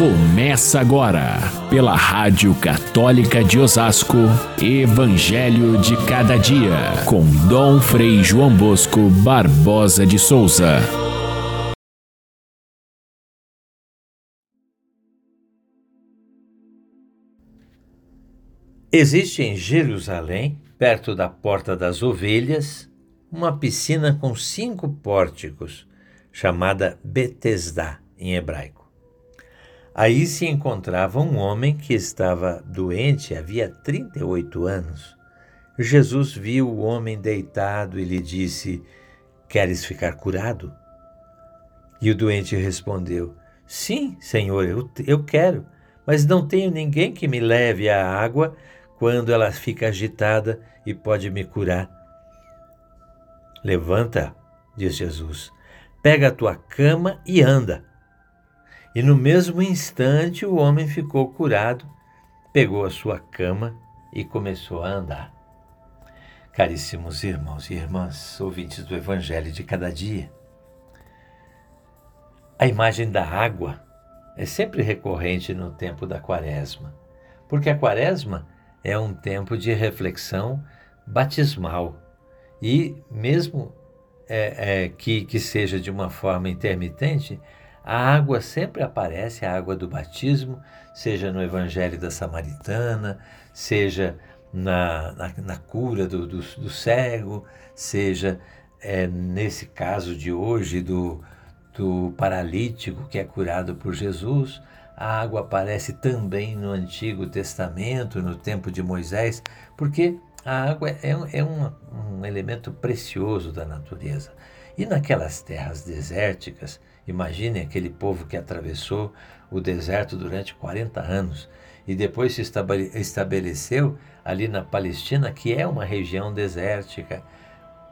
Começa agora, pela Rádio Católica de Osasco, Evangelho de Cada Dia, com Dom Frei João Bosco Barbosa de Souza. Existe em Jerusalém, perto da Porta das Ovelhas, uma piscina com cinco pórticos, chamada Betesda em hebraico. Aí se encontrava um homem que estava doente havia 38 anos. Jesus viu o homem deitado e lhe disse: Queres ficar curado? E o doente respondeu: Sim, Senhor, eu, eu quero, mas não tenho ninguém que me leve a água quando ela fica agitada e pode me curar. Levanta, diz Jesus, pega a tua cama e anda. E no mesmo instante o homem ficou curado, pegou a sua cama e começou a andar. Caríssimos irmãos e irmãs, ouvintes do Evangelho de cada dia, a imagem da água é sempre recorrente no tempo da quaresma, porque a quaresma é um tempo de reflexão batismal. E mesmo é, é, que, que seja de uma forma intermitente, a água sempre aparece, a água do batismo, seja no Evangelho da Samaritana, seja na, na, na cura do, do, do, cego, seja é, nesse caso de hoje do, do paralítico que é curado por Jesus. A água aparece também no Antigo Testamento, no tempo de Moisés, porque a água é, é um, um elemento precioso da natureza. E naquelas terras desérticas, imaginem aquele povo que atravessou o deserto durante 40 anos e depois se estabeleceu ali na Palestina, que é uma região desértica.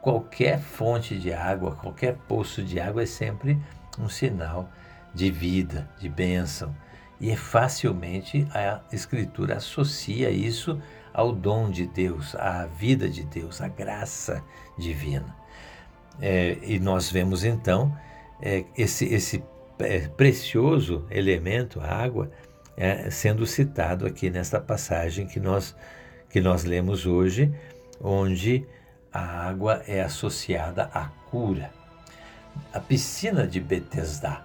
Qualquer fonte de água, qualquer poço de água é sempre um sinal de vida, de bênção. E facilmente a Escritura associa isso ao dom de Deus, à vida de Deus, à graça divina. É, e nós vemos então é, esse, esse é, precioso elemento, a água, é, sendo citado aqui nesta passagem que nós, que nós lemos hoje, onde a água é associada à cura. A piscina de Betesda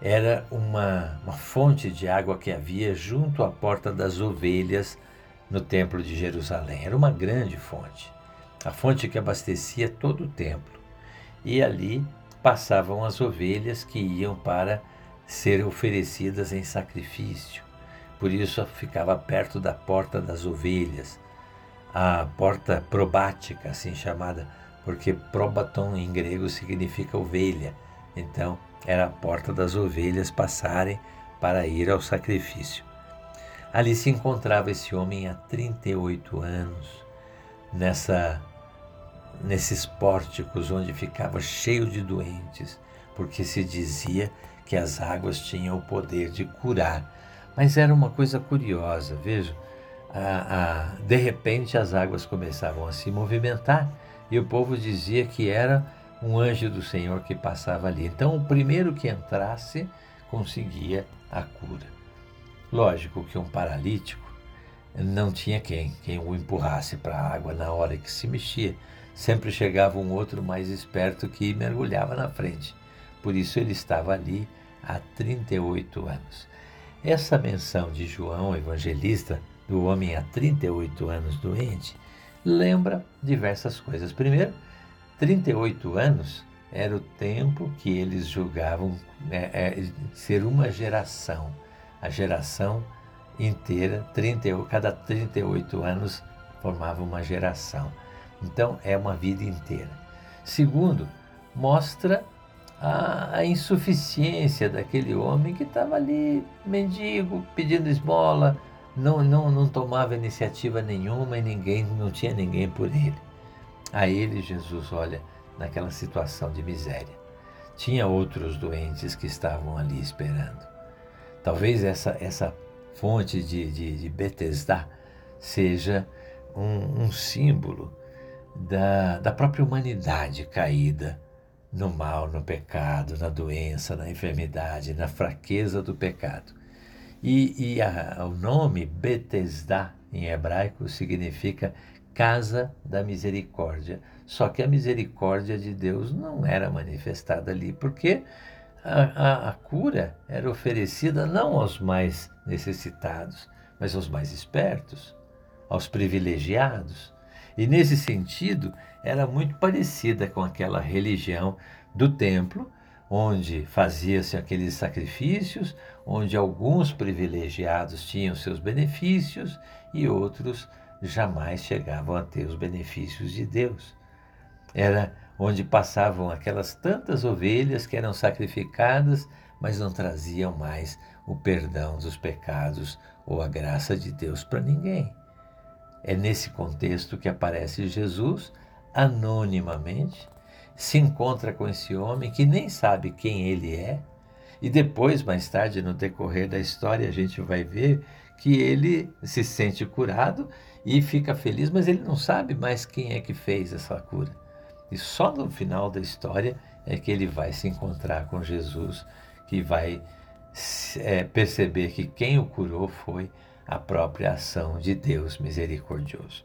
era uma, uma fonte de água que havia junto à porta das ovelhas no Templo de Jerusalém. Era uma grande fonte, a fonte que abastecia todo o templo. E ali passavam as ovelhas que iam para ser oferecidas em sacrifício. Por isso ficava perto da porta das ovelhas, a porta probática, assim chamada, porque probaton em grego significa ovelha. Então, era a porta das ovelhas passarem para ir ao sacrifício. Ali se encontrava esse homem há 38 anos, nessa nesses pórticos onde ficava cheio de doentes, porque se dizia que as águas tinham o poder de curar. Mas era uma coisa curiosa, veja, a, de repente as águas começavam a se movimentar e o povo dizia que era um anjo do Senhor que passava ali. Então, o primeiro que entrasse conseguia a cura. Lógico que um paralítico não tinha quem, quem o empurrasse para a água na hora que se mexia. Sempre chegava um outro mais esperto que mergulhava na frente. Por isso ele estava ali há 38 anos. Essa menção de João Evangelista, do homem há 38 anos doente, lembra diversas coisas. Primeiro, 38 anos era o tempo que eles julgavam é, é, ser uma geração. A geração inteira, 30, cada 38 anos formava uma geração. Então é uma vida inteira. Segundo, mostra a, a insuficiência daquele homem que estava ali, mendigo, pedindo esmola, não, não, não tomava iniciativa nenhuma e ninguém, não tinha ninguém por ele. A ele, Jesus olha naquela situação de miséria. Tinha outros doentes que estavam ali esperando. Talvez essa, essa fonte de, de, de Betesda seja um, um símbolo da, da própria humanidade caída no mal, no pecado, na doença, na enfermidade, na fraqueza do pecado. E, e a, o nome Betesda em hebraico significa casa da misericórdia. Só que a misericórdia de Deus não era manifestada ali, porque a, a, a cura era oferecida não aos mais necessitados, mas aos mais espertos, aos privilegiados. E nesse sentido, era muito parecida com aquela religião do templo, onde fazia-se aqueles sacrifícios, onde alguns privilegiados tinham seus benefícios e outros jamais chegavam a ter os benefícios de Deus. Era onde passavam aquelas tantas ovelhas que eram sacrificadas, mas não traziam mais o perdão dos pecados ou a graça de Deus para ninguém. É nesse contexto que aparece Jesus anonimamente, se encontra com esse homem que nem sabe quem ele é, e depois, mais tarde, no decorrer da história, a gente vai ver que ele se sente curado e fica feliz, mas ele não sabe mais quem é que fez essa cura. E só no final da história é que ele vai se encontrar com Jesus, que vai é, perceber que quem o curou foi a própria ação de Deus misericordioso.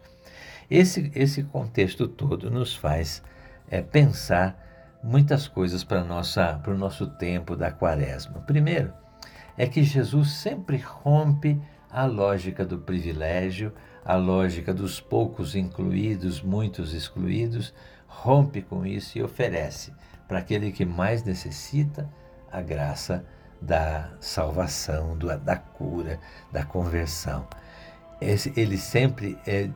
Esse, esse contexto todo nos faz é, pensar muitas coisas para o nosso tempo da quaresma. Primeiro, é que Jesus sempre rompe a lógica do privilégio, a lógica dos poucos incluídos, muitos excluídos, rompe com isso e oferece para aquele que mais necessita a graça da salvação, do, da cura, da conversão. Esse, ele sempre é,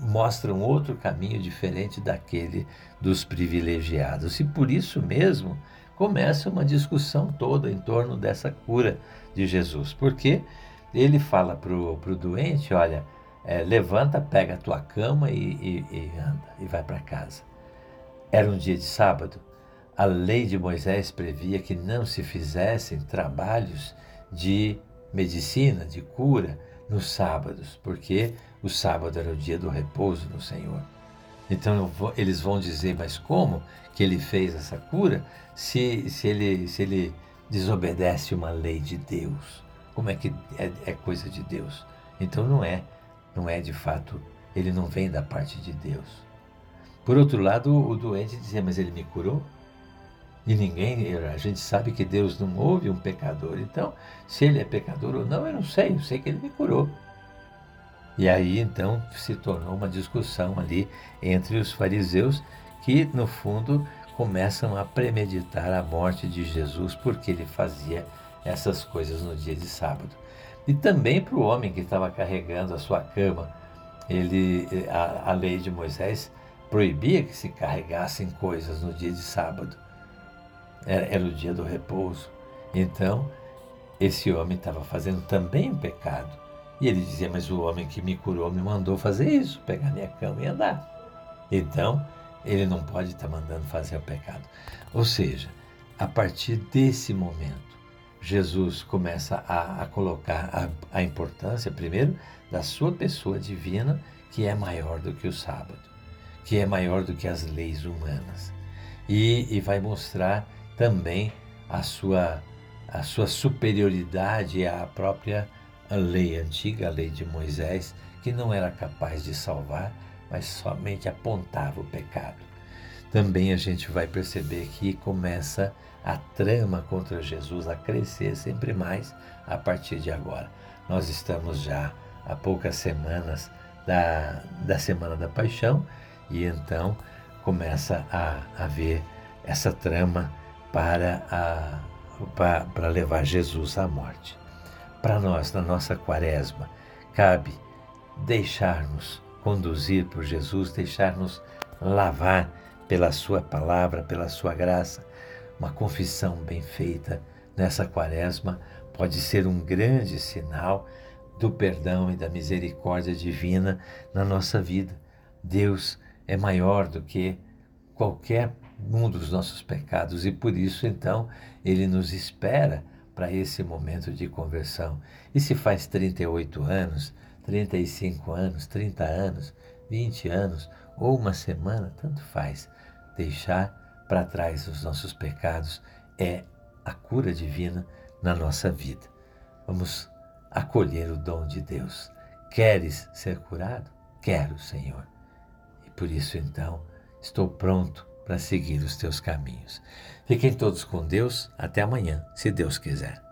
mostra um outro caminho diferente daquele dos privilegiados. E por isso mesmo começa uma discussão toda em torno dessa cura de Jesus. Porque ele fala para o doente: olha, é, levanta, pega a tua cama e, e, e anda, e vai para casa. Era um dia de sábado a lei de Moisés previa que não se fizessem trabalhos de medicina, de cura, nos sábados, porque o sábado era o dia do repouso do Senhor. Então eles vão dizer, mas como que ele fez essa cura se, se, ele, se ele desobedece uma lei de Deus? Como é que é, é coisa de Deus? Então não é, não é de fato, ele não vem da parte de Deus. Por outro lado, o doente dizia, mas ele me curou? E ninguém, a gente sabe que Deus não ouve um pecador. Então, se ele é pecador ou não, eu não sei, eu sei que ele me curou. E aí então se tornou uma discussão ali entre os fariseus que, no fundo, começam a premeditar a morte de Jesus porque ele fazia essas coisas no dia de sábado. E também para o homem que estava carregando a sua cama, ele, a, a lei de Moisés proibia que se carregassem coisas no dia de sábado era, era o dia do repouso. Então, esse homem estava fazendo também um pecado. E ele dizia: Mas o homem que me curou me mandou fazer isso, pegar minha cama e andar. Então, ele não pode estar tá mandando fazer o pecado. Ou seja, a partir desse momento, Jesus começa a, a colocar a, a, importância, primeiro, da sua pessoa divina, que é maior do que o sábado, que é maior do que as leis humanas. E, e vai mostrar também a sua, a sua superioridade à própria lei antiga, a lei de Moisés, que não era capaz de salvar, mas somente apontava o pecado. Também a gente vai perceber que começa a trama contra Jesus a crescer sempre mais a partir de agora. Nós estamos já há poucas semanas da, da Semana da Paixão e então começa a haver essa trama para, a, para, para levar Jesus à morte. Para nós, na nossa quaresma, cabe deixar-nos conduzir por Jesus, deixar-nos lavar pela Sua palavra, pela Sua graça. Uma confissão bem feita nessa quaresma pode ser um grande sinal do perdão e da misericórdia divina na nossa vida. Deus é maior do que qualquer um dos nossos pecados e por isso então ele nos espera para esse momento de conversão. E se faz 38 anos, 35 anos, 30 anos, 20 anos ou uma semana, tanto faz. Deixar para trás os nossos pecados é a cura divina na nossa vida. Vamos acolher o dom de Deus. Queres ser curado? Quero, Senhor. E por isso, então, estou pronto para seguir os teus caminhos. Fiquem todos com Deus. Até amanhã, se Deus quiser.